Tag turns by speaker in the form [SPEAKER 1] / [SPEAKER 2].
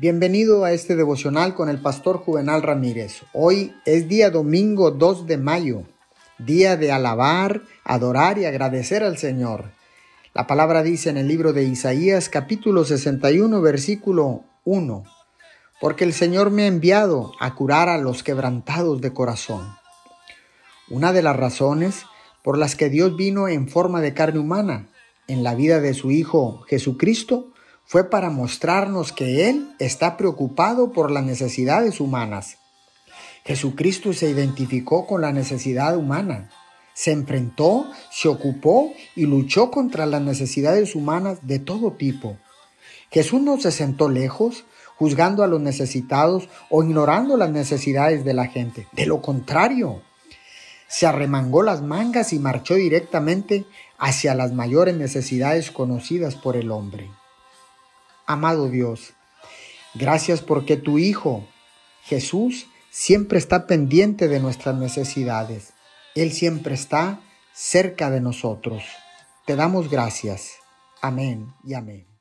[SPEAKER 1] Bienvenido a este devocional con el pastor Juvenal Ramírez. Hoy es día domingo 2 de mayo, día de alabar, adorar y agradecer al Señor. La palabra dice en el libro de Isaías capítulo 61 versículo 1, porque el Señor me ha enviado a curar a los quebrantados de corazón. Una de las razones por las que Dios vino en forma de carne humana en la vida de su Hijo Jesucristo fue para mostrarnos que Él está preocupado por las necesidades humanas. Jesucristo se identificó con la necesidad humana, se enfrentó, se ocupó y luchó contra las necesidades humanas de todo tipo. Jesús no se sentó lejos, juzgando a los necesitados o ignorando las necesidades de la gente. De lo contrario, se arremangó las mangas y marchó directamente hacia las mayores necesidades conocidas por el hombre. Amado Dios, gracias porque tu Hijo, Jesús, siempre está pendiente de nuestras necesidades. Él siempre está cerca de nosotros. Te damos gracias. Amén y amén.